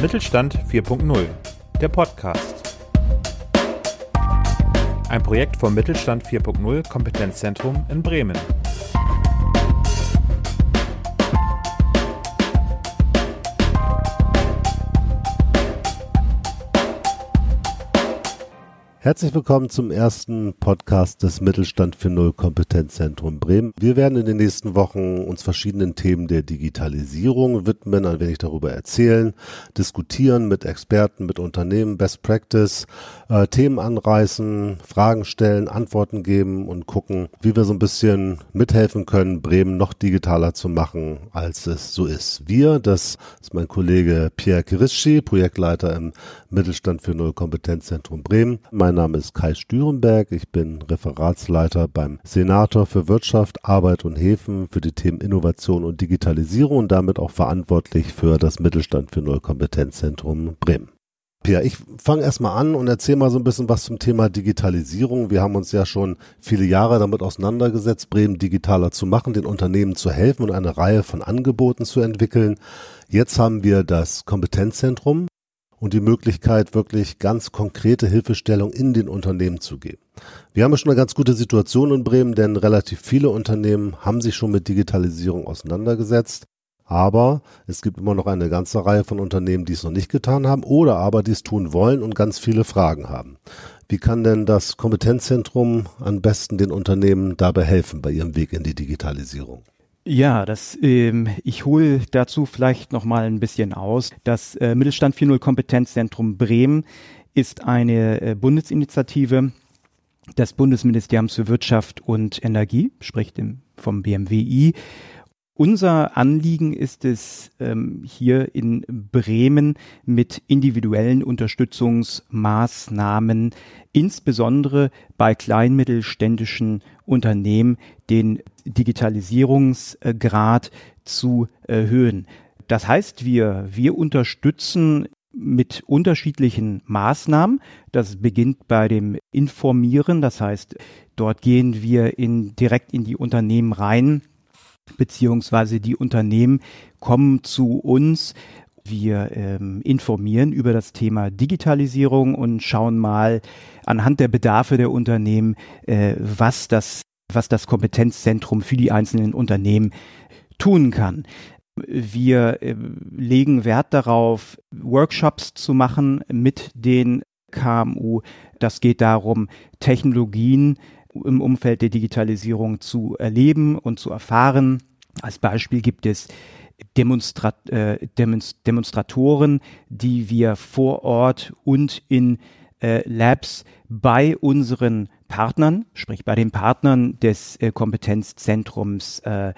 Mittelstand 4.0, der Podcast. Ein Projekt vom Mittelstand 4.0 Kompetenzzentrum in Bremen. Herzlich willkommen zum ersten Podcast des Mittelstand für Null Kompetenzzentrum Bremen. Wir werden in den nächsten Wochen uns verschiedenen Themen der Digitalisierung widmen, ein wenig darüber erzählen, diskutieren mit Experten, mit Unternehmen, Best Practice, äh, Themen anreißen, Fragen stellen, Antworten geben und gucken, wie wir so ein bisschen mithelfen können, Bremen noch digitaler zu machen, als es so ist. Wir, das ist mein Kollege Pierre Kirischi, Projektleiter im Mittelstand für Null Kompetenzzentrum Bremen. Mein mein Name ist Kai Stürenberg. Ich bin Referatsleiter beim Senator für Wirtschaft, Arbeit und Häfen für die Themen Innovation und Digitalisierung und damit auch verantwortlich für das Mittelstand für Nullkompetenzzentrum Bremen. Pia, ich fange erstmal an und erzähle mal so ein bisschen was zum Thema Digitalisierung. Wir haben uns ja schon viele Jahre damit auseinandergesetzt, Bremen digitaler zu machen, den Unternehmen zu helfen und eine Reihe von Angeboten zu entwickeln. Jetzt haben wir das Kompetenzzentrum, und die Möglichkeit, wirklich ganz konkrete Hilfestellung in den Unternehmen zu geben. Wir haben ja schon eine ganz gute Situation in Bremen, denn relativ viele Unternehmen haben sich schon mit Digitalisierung auseinandergesetzt. Aber es gibt immer noch eine ganze Reihe von Unternehmen, die es noch nicht getan haben oder aber die es tun wollen und ganz viele Fragen haben. Wie kann denn das Kompetenzzentrum am besten den Unternehmen dabei helfen bei ihrem Weg in die Digitalisierung? Ja, das, ähm, ich hole dazu vielleicht noch mal ein bisschen aus. Das äh, Mittelstand 4.0 Kompetenzzentrum Bremen ist eine äh, Bundesinitiative des Bundesministeriums für Wirtschaft und Energie, sprich dem, vom BMWI. Unser Anliegen ist es, ähm, hier in Bremen mit individuellen Unterstützungsmaßnahmen, insbesondere bei kleinmittelständischen Unternehmen, den Digitalisierungsgrad zu erhöhen. Das heißt, wir, wir unterstützen mit unterschiedlichen Maßnahmen. Das beginnt bei dem Informieren, das heißt, dort gehen wir in, direkt in die Unternehmen rein, beziehungsweise die Unternehmen kommen zu uns. Wir ähm, informieren über das Thema Digitalisierung und schauen mal anhand der Bedarfe der Unternehmen, äh, was das was das Kompetenzzentrum für die einzelnen Unternehmen tun kann. Wir äh, legen Wert darauf, Workshops zu machen mit den KMU. Das geht darum, Technologien im Umfeld der Digitalisierung zu erleben und zu erfahren. Als Beispiel gibt es Demonstrat äh, Demonstratoren, die wir vor Ort und in äh, Labs bei unseren Partnern, sprich bei den Partnern des äh, Kompetenzzentrums, äh,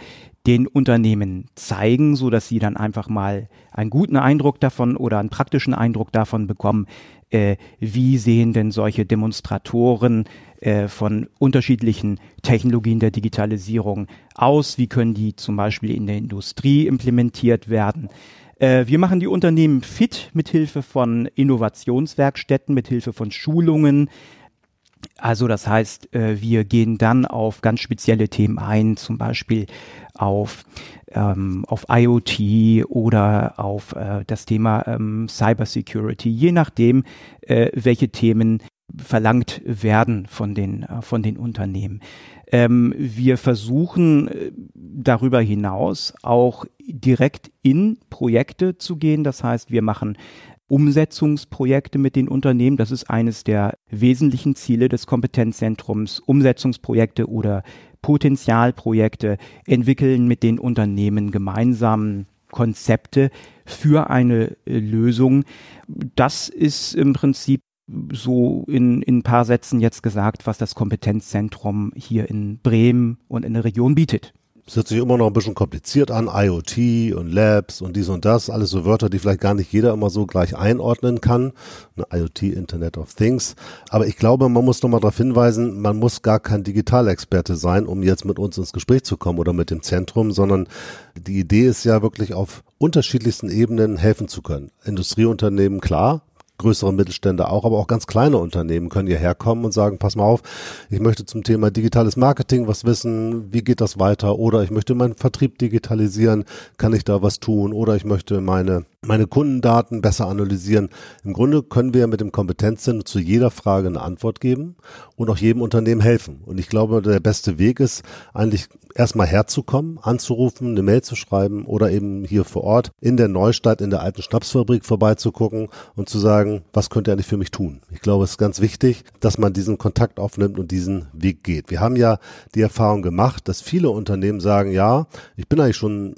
den Unternehmen zeigen, so dass sie dann einfach mal einen guten Eindruck davon oder einen praktischen Eindruck davon bekommen, äh, wie sehen denn solche Demonstratoren äh, von unterschiedlichen Technologien der Digitalisierung aus, wie können die zum Beispiel in der Industrie implementiert werden. Äh, wir machen die Unternehmen fit mit Hilfe von Innovationswerkstätten, mit Hilfe von Schulungen, also das heißt, äh, wir gehen dann auf ganz spezielle Themen ein, zum Beispiel auf, ähm, auf IoT oder auf äh, das Thema ähm, Cybersecurity, je nachdem, äh, welche Themen verlangt werden von den, äh, von den Unternehmen. Ähm, wir versuchen äh, darüber hinaus auch direkt in Projekte zu gehen. Das heißt, wir machen Umsetzungsprojekte mit den Unternehmen. Das ist eines der wesentlichen Ziele des Kompetenzzentrums. Umsetzungsprojekte oder Potenzialprojekte entwickeln mit den Unternehmen gemeinsam Konzepte für eine äh, Lösung. Das ist im Prinzip so in, in ein paar Sätzen jetzt gesagt, was das Kompetenzzentrum hier in Bremen und in der Region bietet. Es hört sich immer noch ein bisschen kompliziert an, IoT und Labs und dies und das, alles so Wörter, die vielleicht gar nicht jeder immer so gleich einordnen kann. Ne, IoT, Internet of Things. Aber ich glaube, man muss nochmal darauf hinweisen, man muss gar kein Digitalexperte sein, um jetzt mit uns ins Gespräch zu kommen oder mit dem Zentrum, sondern die Idee ist ja wirklich auf unterschiedlichsten Ebenen helfen zu können. Industrieunternehmen, klar, größere Mittelstände auch, aber auch ganz kleine Unternehmen können hierher kommen und sagen, pass mal auf, ich möchte zum Thema digitales Marketing was wissen, wie geht das weiter? Oder ich möchte meinen Vertrieb digitalisieren, kann ich da was tun? Oder ich möchte meine meine Kundendaten besser analysieren. Im Grunde können wir mit dem Kompetenzzentrum zu jeder Frage eine Antwort geben und auch jedem Unternehmen helfen. Und ich glaube, der beste Weg ist eigentlich erstmal herzukommen, anzurufen, eine Mail zu schreiben oder eben hier vor Ort in der Neustadt, in der alten Schnapsfabrik vorbeizugucken und zu sagen, was könnt ihr eigentlich für mich tun? Ich glaube, es ist ganz wichtig, dass man diesen Kontakt aufnimmt und diesen Weg geht. Wir haben ja die Erfahrung gemacht, dass viele Unternehmen sagen, ja, ich bin eigentlich schon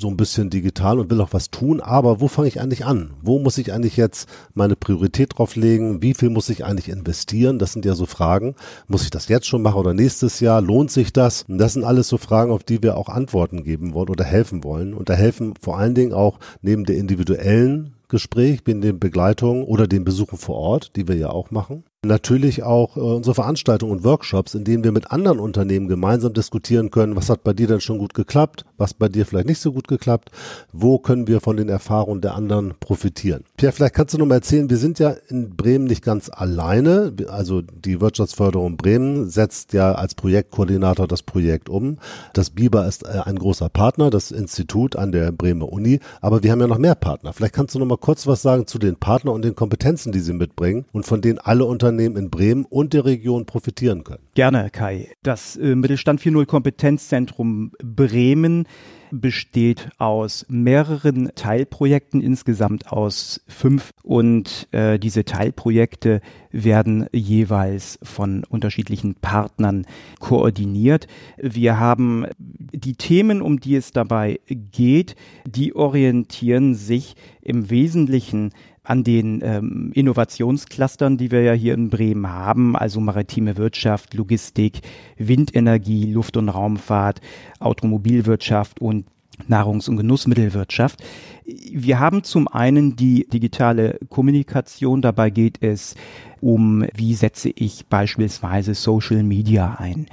so ein bisschen digital und will auch was tun, aber wo fange ich eigentlich an? Wo muss ich eigentlich jetzt meine Priorität drauf legen? Wie viel muss ich eigentlich investieren? Das sind ja so Fragen. Muss ich das jetzt schon machen oder nächstes Jahr? Lohnt sich das? Und das sind alles so Fragen, auf die wir auch Antworten geben wollen oder helfen wollen. Und da helfen vor allen Dingen auch neben der individuellen Gespräch, bin den Begleitungen oder den Besuchen vor Ort, die wir ja auch machen, natürlich auch äh, unsere Veranstaltungen und Workshops, in denen wir mit anderen Unternehmen gemeinsam diskutieren können, was hat bei dir denn schon gut geklappt, was bei dir vielleicht nicht so gut geklappt, wo können wir von den Erfahrungen der anderen profitieren. Pierre, vielleicht kannst du noch mal erzählen, wir sind ja in Bremen nicht ganz alleine, also die Wirtschaftsförderung Bremen setzt ja als Projektkoordinator das Projekt um. Das BIBA ist äh, ein großer Partner, das Institut an der Bremer Uni, aber wir haben ja noch mehr Partner. Vielleicht kannst du noch mal kurz was sagen zu den Partnern und den Kompetenzen, die sie mitbringen und von denen alle Unternehmen Unternehmen in Bremen und der Region profitieren können. Gerne, Kai. Das äh, Mittelstand 4.0 Kompetenzzentrum Bremen besteht aus mehreren Teilprojekten, insgesamt aus fünf. Und äh, diese Teilprojekte werden jeweils von unterschiedlichen Partnern koordiniert. Wir haben die Themen, um die es dabei geht, die orientieren sich im Wesentlichen an den ähm, Innovationsclustern, die wir ja hier in Bremen haben, also maritime Wirtschaft, Logistik, Windenergie, Luft- und Raumfahrt, Automobilwirtschaft und Nahrungs- und Genussmittelwirtschaft. Wir haben zum einen die digitale Kommunikation. Dabei geht es um, wie setze ich beispielsweise Social Media ein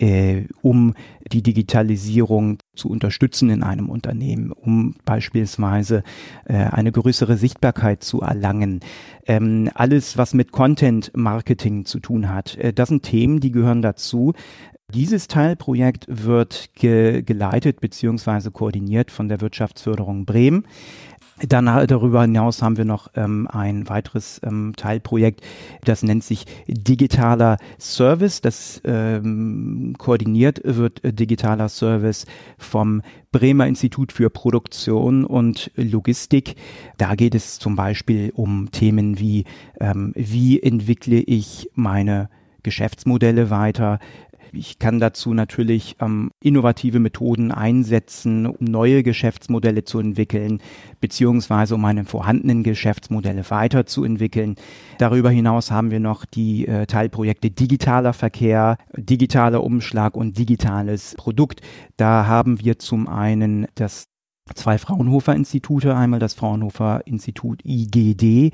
äh, um die Digitalisierung zu unterstützen in einem Unternehmen, um beispielsweise äh, eine größere Sichtbarkeit zu erlangen. Ähm, alles, was mit Content Marketing zu tun hat, äh, das sind Themen, die gehören dazu. Dieses Teilprojekt wird ge geleitet bzw. koordiniert von der Wirtschaftsförderung Bremen. Dann darüber hinaus haben wir noch ähm, ein weiteres ähm, Teilprojekt, das nennt sich digitaler Service. Das ähm, koordiniert wird äh, digitaler Service vom Bremer Institut für Produktion und Logistik. Da geht es zum Beispiel um Themen wie, ähm, wie entwickle ich meine Geschäftsmodelle weiter, ich kann dazu natürlich ähm, innovative Methoden einsetzen, um neue Geschäftsmodelle zu entwickeln, beziehungsweise um meine vorhandenen Geschäftsmodelle weiterzuentwickeln. Darüber hinaus haben wir noch die äh, Teilprojekte digitaler Verkehr, digitaler Umschlag und digitales Produkt. Da haben wir zum einen das zwei Fraunhofer-Institute, einmal das Fraunhofer-Institut IGD,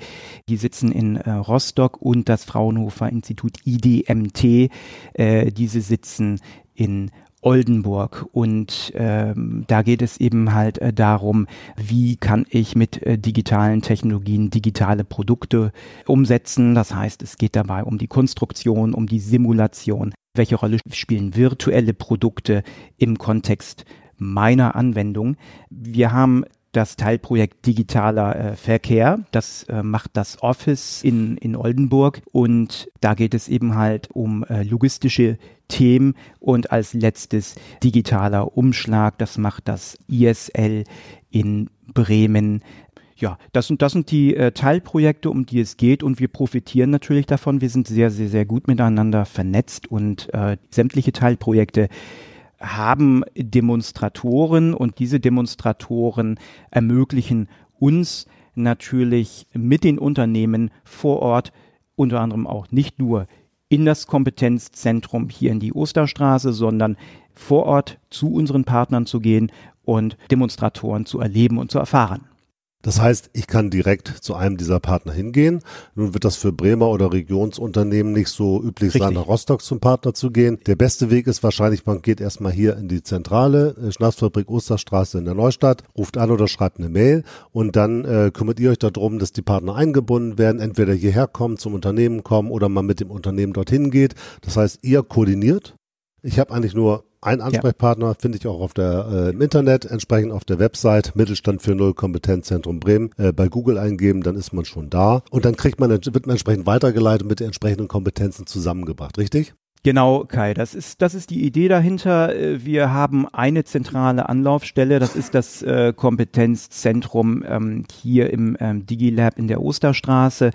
die sitzen in äh, Rostock und das Fraunhofer-Institut IDMT, äh, diese sitzen in Oldenburg und ähm, da geht es eben halt äh, darum, wie kann ich mit äh, digitalen Technologien digitale Produkte umsetzen. Das heißt, es geht dabei um die Konstruktion, um die Simulation. Welche Rolle spielen virtuelle Produkte im Kontext meiner Anwendung. Wir haben das Teilprojekt digitaler äh, Verkehr. Das äh, macht das Office in, in Oldenburg und da geht es eben halt um äh, logistische Themen und als letztes digitaler Umschlag. Das macht das ISL in Bremen. Ja, das sind, das sind die äh, Teilprojekte, um die es geht und wir profitieren natürlich davon. Wir sind sehr, sehr, sehr gut miteinander vernetzt und äh, sämtliche Teilprojekte haben Demonstratoren und diese Demonstratoren ermöglichen uns natürlich mit den Unternehmen vor Ort unter anderem auch nicht nur in das Kompetenzzentrum hier in die Osterstraße, sondern vor Ort zu unseren Partnern zu gehen und Demonstratoren zu erleben und zu erfahren. Das heißt, ich kann direkt zu einem dieser Partner hingehen. Nun wird das für Bremer oder Regionsunternehmen nicht so üblich Richtig. sein, nach Rostock zum Partner zu gehen. Der beste Weg ist wahrscheinlich, man geht erstmal hier in die Zentrale, äh, Schnapsfabrik Osterstraße in der Neustadt, ruft an oder schreibt eine Mail und dann äh, kümmert ihr euch darum, dass die Partner eingebunden werden, entweder hierher kommen, zum Unternehmen kommen oder man mit dem Unternehmen dorthin geht. Das heißt, ihr koordiniert Ich habe eigentlich nur einen Ansprechpartner, ja. finde ich auch auf der äh, im Internet, entsprechend auf der Website Mittelstand für Null Kompetenzzentrum Bremen äh, bei Google eingeben, dann ist man schon da und dann kriegt man wird man entsprechend weitergeleitet mit den entsprechenden Kompetenzen zusammengebracht, richtig? Genau, Kai, das ist, das ist die Idee dahinter. Äh, wir haben eine zentrale Anlaufstelle, das ist das äh, Kompetenzzentrum ähm, hier im ähm, DigiLab in der Osterstraße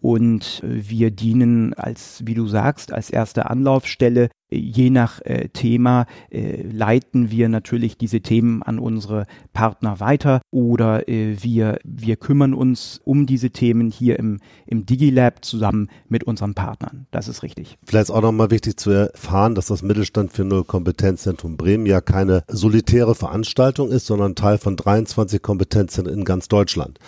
und äh, wir dienen als, wie du sagst, als erste Anlaufstelle je nach äh, Thema äh, leiten wir natürlich diese Themen an unsere Partner weiter oder äh, wir, wir kümmern uns um diese Themen hier im, im DigiLab zusammen mit unseren Partnern. Das ist richtig. Vielleicht ist auch nochmal wichtig zu erfahren, dass das Mittelstand für Null Kompetenzzentrum Bremen ja keine solitäre Veranstaltung ist, sondern Teil von 23 Kompetenzzentren in ganz Deutschland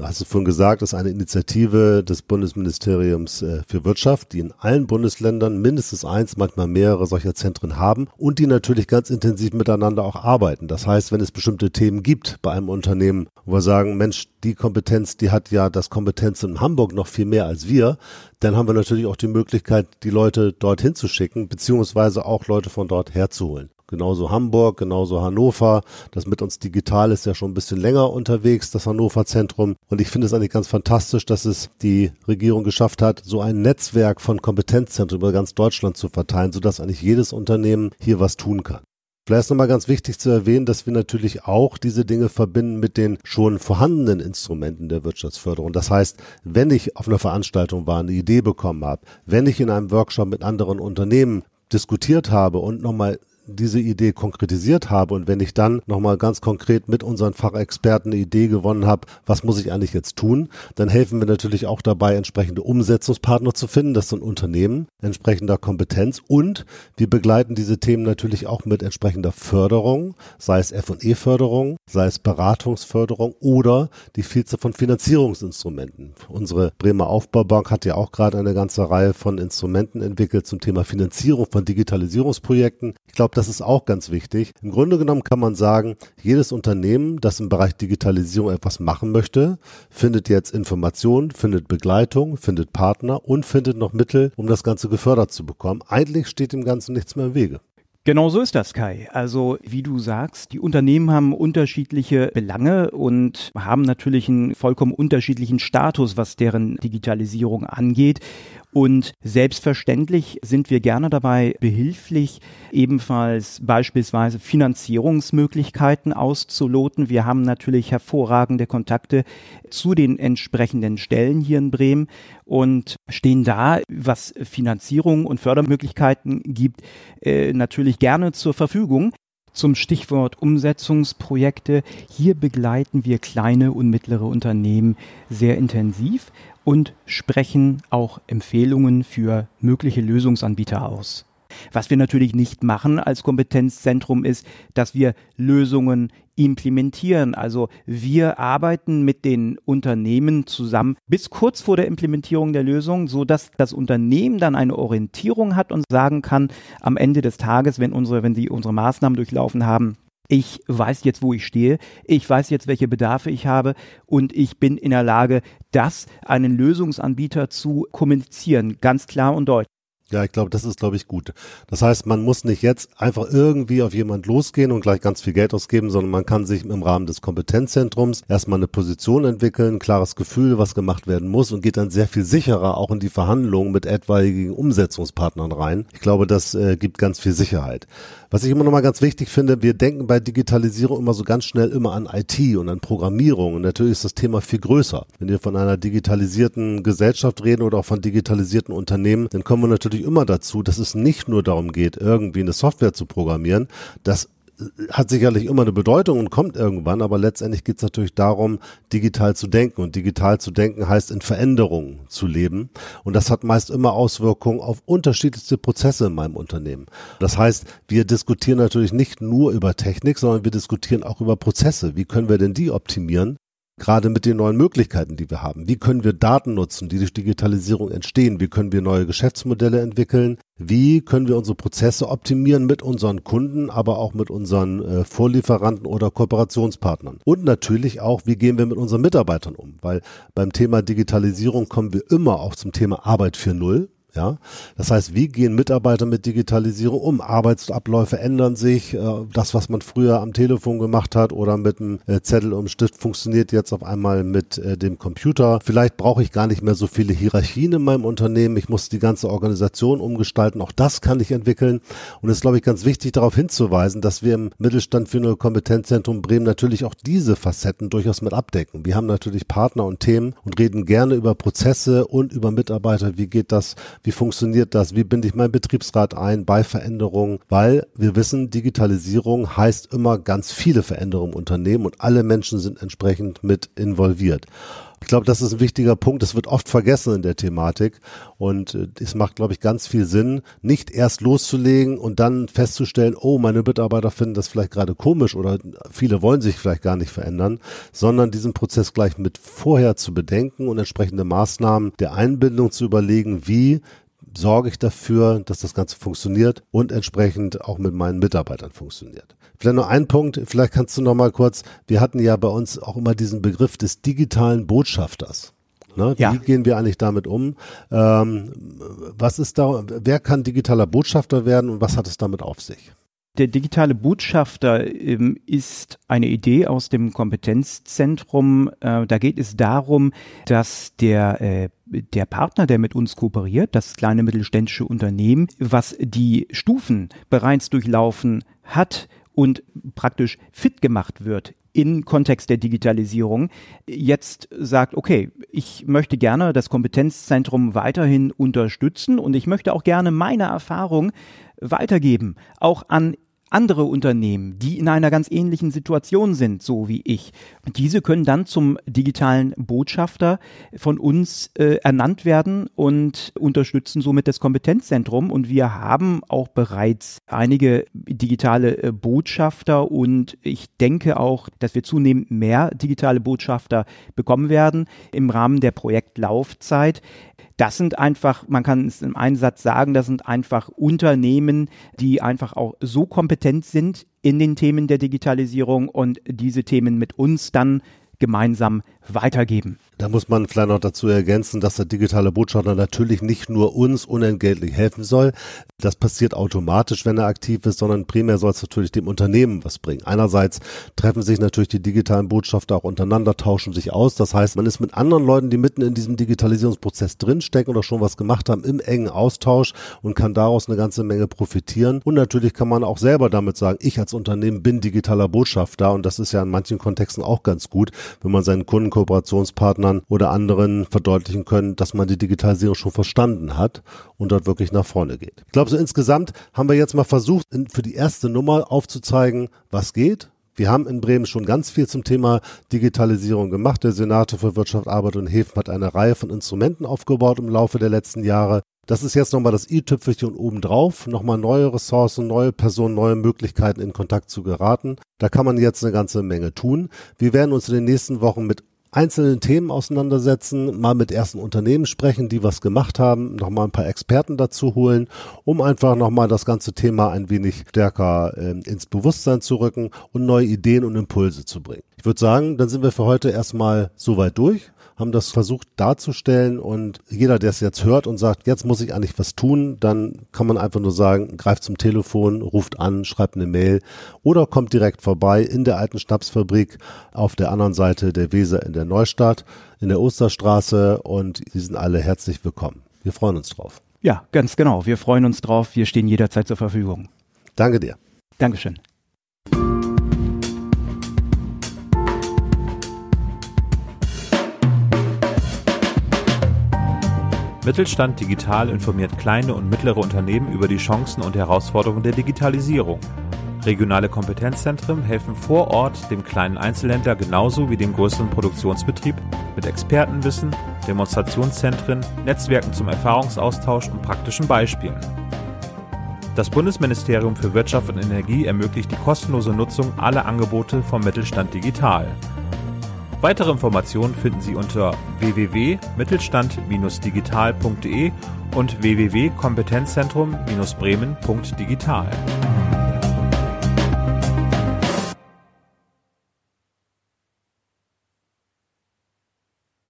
hast du vorhin gesagt, ist eine Initiative des Bundesministeriums äh, für Wirtschaft, die in allen Bundesländern mindestens eins, manchmal mehrere solcher Zentren haben und die natürlich ganz intensiv miteinander auch arbeiten. Das heißt, wenn es bestimmte Themen gibt bei einem Unternehmen, wo wir sagen, Mensch, die Kompetenz, die hat ja das Kompetenz in Hamburg noch viel mehr als wir, dann haben wir natürlich auch die Möglichkeit, die Leute dorthin zu schicken, beziehungsweise auch Leute von dort herzuholen genauso Hamburg, genauso Hannover. Das mit uns digital ist ja schon ein bisschen länger unterwegs, das Hannover Zentrum. Und ich finde es eigentlich ganz fantastisch, dass es die Regierung geschafft hat, so ein Netzwerk von Kompetenzzentren über ganz Deutschland zu verteilen, sodass eigentlich jedes Unternehmen hier was tun kann. Vielleicht ist nochmal ganz wichtig zu erwähnen, dass wir natürlich auch diese Dinge verbinden mit den schon vorhandenen Instrumenten der Wirtschaftsförderung. Das heißt, wenn ich auf einer Veranstaltung war, eine Idee bekommen habe, wenn ich in einem Workshop mit anderen Unternehmen diskutiert habe und nochmal diese Idee konkretisiert habe und wenn ich dann nochmal ganz konkret mit unseren Fachexperten eine Idee gewonnen habe, was muss ich eigentlich jetzt tun, dann helfen wir natürlich auch dabei, entsprechende Umsetzungspartner zu finden. Das sind Unternehmen entsprechender Kompetenz und wir begleiten diese Themen natürlich auch mit entsprechender Förderung, sei es F&E-Förderung, sei es Beratungsförderung oder die Vielzahl von Finanzierungsinstrumenten. Unsere Bremer Aufbaubank hat ja auch gerade eine ganze Reihe von Instrumenten entwickelt zum Thema Finanzierung von Digitalisierungsprojekten. Ich glaube, das ist auch ganz wichtig. Im Grunde genommen kann man sagen, jedes Unternehmen, das im Bereich Digitalisierung etwas machen möchte, findet jetzt Informationen, findet Begleitung, findet Partner und findet noch Mittel, um das Ganze gefördert zu bekommen. Eigentlich steht dem Ganzen nichts mehr im Wege. Genau so ist das, Kai. Also wie du sagst, die Unternehmen haben unterschiedliche Belange und haben natürlich einen vollkommen unterschiedlichen Status, was deren Digitalisierung angeht. Und selbstverständlich sind wir gerne dabei behilflich, ebenfalls beispielsweise Finanzierungsmöglichkeiten auszuloten. Wir haben natürlich hervorragende Kontakte zu den entsprechenden Stellen hier in Bremen und stehen da, was Finanzierung und Fördermöglichkeiten gibt, äh, natürlich gerne zur Verfügung. Zum Stichwort Umsetzungsprojekte. Hier begleiten wir kleine und mittlere Unternehmen sehr intensiv und sprechen auch Empfehlungen für mögliche Lösungsanbieter aus. Was wir natürlich nicht machen als Kompetenzzentrum ist, dass wir Lösungen implementieren. Also wir arbeiten mit den Unternehmen zusammen bis kurz vor der Implementierung der Lösung, so dass das Unternehmen dann eine Orientierung hat und sagen kann, am Ende des Tages, wenn unsere, wenn sie unsere Maßnahmen durchlaufen haben, ich weiß jetzt, wo ich stehe, ich weiß jetzt, welche Bedarfe ich habe und ich bin in der Lage, das einen Lösungsanbieter zu kommunizieren, ganz klar und deutlich. Ja, ich glaube, das ist, glaube ich, gut. Das heißt, man muss nicht jetzt einfach irgendwie auf jemand losgehen und gleich ganz viel Geld ausgeben, sondern man kann sich im Rahmen des Kompetenzzentrums erstmal eine Position entwickeln, klares Gefühl, was gemacht werden muss und geht dann sehr viel sicherer auch in die Verhandlungen mit etwaigen Umsetzungspartnern rein. Ich glaube, das äh, gibt ganz viel Sicherheit. Was ich immer noch mal ganz wichtig finde, wir denken bei Digitalisierung immer so ganz schnell immer an IT und an Programmierung. Und natürlich ist das Thema viel größer. Wenn wir von einer digitalisierten Gesellschaft reden oder auch von digitalisierten Unternehmen, dann kommen wir natürlich immer dazu, dass es nicht nur darum geht, irgendwie eine Software zu programmieren. Das hat sicherlich immer eine Bedeutung und kommt irgendwann, aber letztendlich geht es natürlich darum, digital zu denken. Und digital zu denken heißt in Veränderungen zu leben. Und das hat meist immer Auswirkungen auf unterschiedlichste Prozesse in meinem Unternehmen. Das heißt, wir diskutieren natürlich nicht nur über Technik, sondern wir diskutieren auch über Prozesse. Wie können wir denn die optimieren? Gerade mit den neuen Möglichkeiten, die wir haben. Wie können wir Daten nutzen, die durch Digitalisierung entstehen? Wie können wir neue Geschäftsmodelle entwickeln? Wie können wir unsere Prozesse optimieren mit unseren Kunden, aber auch mit unseren äh, Vorlieferanten oder Kooperationspartnern? Und natürlich auch, wie gehen wir mit unseren Mitarbeitern um? Weil beim Thema Digitalisierung kommen wir immer auch zum Thema Arbeit für Null. Ja, das heißt, wie gehen Mitarbeiter mit Digitalisierung um? Arbeitsabläufe ändern sich. Äh, das, was man früher am Telefon gemacht hat oder mit einem äh, Zettel und Stift, funktioniert jetzt auf einmal mit äh, dem Computer. Vielleicht brauche ich gar nicht mehr so viele Hierarchien in meinem Unternehmen. Ich muss die ganze Organisation umgestalten. Auch das kann ich entwickeln. Und es ist, glaube ich, ganz wichtig, darauf hinzuweisen, dass wir im Mittelstand für ein Kompetenzzentrum Bremen natürlich auch diese Facetten durchaus mit abdecken. Wir haben natürlich Partner und Themen und reden gerne über Prozesse und über Mitarbeiter. Wie geht das? Wie funktioniert das? Wie binde ich meinen Betriebsrat ein bei Veränderungen? Weil wir wissen, Digitalisierung heißt immer ganz viele Veränderungen im Unternehmen und alle Menschen sind entsprechend mit involviert. Ich glaube, das ist ein wichtiger Punkt. Das wird oft vergessen in der Thematik. Und äh, es macht, glaube ich, ganz viel Sinn, nicht erst loszulegen und dann festzustellen, oh, meine Mitarbeiter finden das vielleicht gerade komisch oder viele wollen sich vielleicht gar nicht verändern, sondern diesen Prozess gleich mit vorher zu bedenken und entsprechende Maßnahmen der Einbindung zu überlegen, wie sorge ich dafür, dass das Ganze funktioniert und entsprechend auch mit meinen Mitarbeitern funktioniert. Vielleicht noch ein Punkt, vielleicht kannst du noch mal kurz, wir hatten ja bei uns auch immer diesen Begriff des digitalen Botschafters. Ne? Wie ja. gehen wir eigentlich damit um? Ähm, was ist da, wer kann digitaler Botschafter werden und was hat es damit auf sich? Der digitale Botschafter ähm, ist eine Idee aus dem Kompetenzzentrum. Äh, da geht es darum, dass der äh, der Partner, der mit uns kooperiert, das kleine mittelständische Unternehmen, was die Stufen bereits durchlaufen hat und praktisch fit gemacht wird in Kontext der Digitalisierung, jetzt sagt, okay, ich möchte gerne das Kompetenzzentrum weiterhin unterstützen und ich möchte auch gerne meine Erfahrung weitergeben, auch an andere Unternehmen, die in einer ganz ähnlichen Situation sind, so wie ich. Diese können dann zum digitalen Botschafter von uns äh, ernannt werden und unterstützen somit das Kompetenzzentrum. Und wir haben auch bereits einige digitale äh, Botschafter und ich denke auch, dass wir zunehmend mehr digitale Botschafter bekommen werden im Rahmen der Projektlaufzeit. Das sind einfach, man kann es im Einsatz sagen, das sind einfach Unternehmen, die einfach auch so kompetent sind in den Themen der Digitalisierung und diese Themen mit uns dann gemeinsam weitergeben. Da muss man vielleicht noch dazu ergänzen, dass der digitale Botschafter natürlich nicht nur uns unentgeltlich helfen soll. Das passiert automatisch, wenn er aktiv ist, sondern primär soll es natürlich dem Unternehmen was bringen. Einerseits treffen sich natürlich die digitalen Botschafter auch untereinander, tauschen sich aus. Das heißt, man ist mit anderen Leuten, die mitten in diesem Digitalisierungsprozess drinstecken oder schon was gemacht haben, im engen Austausch und kann daraus eine ganze Menge profitieren. Und natürlich kann man auch selber damit sagen, ich als Unternehmen bin digitaler Botschafter und das ist ja in manchen Kontexten auch ganz gut, wenn man seinen Kunden Kooperationspartnern oder anderen verdeutlichen können, dass man die Digitalisierung schon verstanden hat und dort wirklich nach vorne geht. Ich glaube, so insgesamt haben wir jetzt mal versucht, für die erste Nummer aufzuzeigen, was geht, wir haben in Bremen schon ganz viel zum Thema Digitalisierung gemacht. Der Senator für Wirtschaft, Arbeit und Häfen hat eine Reihe von Instrumenten aufgebaut im Laufe der letzten Jahre. Das ist jetzt nochmal das i-Tüpfelchen obendrauf, nochmal neue Ressourcen, neue Personen, neue Möglichkeiten in Kontakt zu geraten. Da kann man jetzt eine ganze Menge tun. Wir werden uns in den nächsten Wochen mit einzelnen Themen auseinandersetzen, mal mit ersten Unternehmen sprechen, die was gemacht haben, nochmal ein paar Experten dazu holen, um einfach nochmal das ganze Thema ein wenig stärker äh, ins Bewusstsein zu rücken und neue Ideen und Impulse zu bringen. Ich würde sagen, dann sind wir für heute erstmal soweit durch haben das versucht darzustellen und jeder, der es jetzt hört und sagt, jetzt muss ich eigentlich was tun, dann kann man einfach nur sagen, greift zum Telefon, ruft an, schreibt eine Mail oder kommt direkt vorbei in der alten Schnapsfabrik auf der anderen Seite der Weser in der Neustadt, in der Osterstraße und Sie sind alle herzlich willkommen. Wir freuen uns drauf. Ja, ganz genau. Wir freuen uns drauf. Wir stehen jederzeit zur Verfügung. Danke dir. Dankeschön. Mittelstand Digital informiert kleine und mittlere Unternehmen über die Chancen und Herausforderungen der Digitalisierung. Regionale Kompetenzzentren helfen vor Ort dem kleinen Einzelhändler genauso wie dem größeren Produktionsbetrieb mit Expertenwissen, Demonstrationszentren, Netzwerken zum Erfahrungsaustausch und praktischen Beispielen. Das Bundesministerium für Wirtschaft und Energie ermöglicht die kostenlose Nutzung aller Angebote vom Mittelstand Digital. Weitere Informationen finden Sie unter www.mittelstand-digital.de und www.kompetenzzentrum-bremen.digital.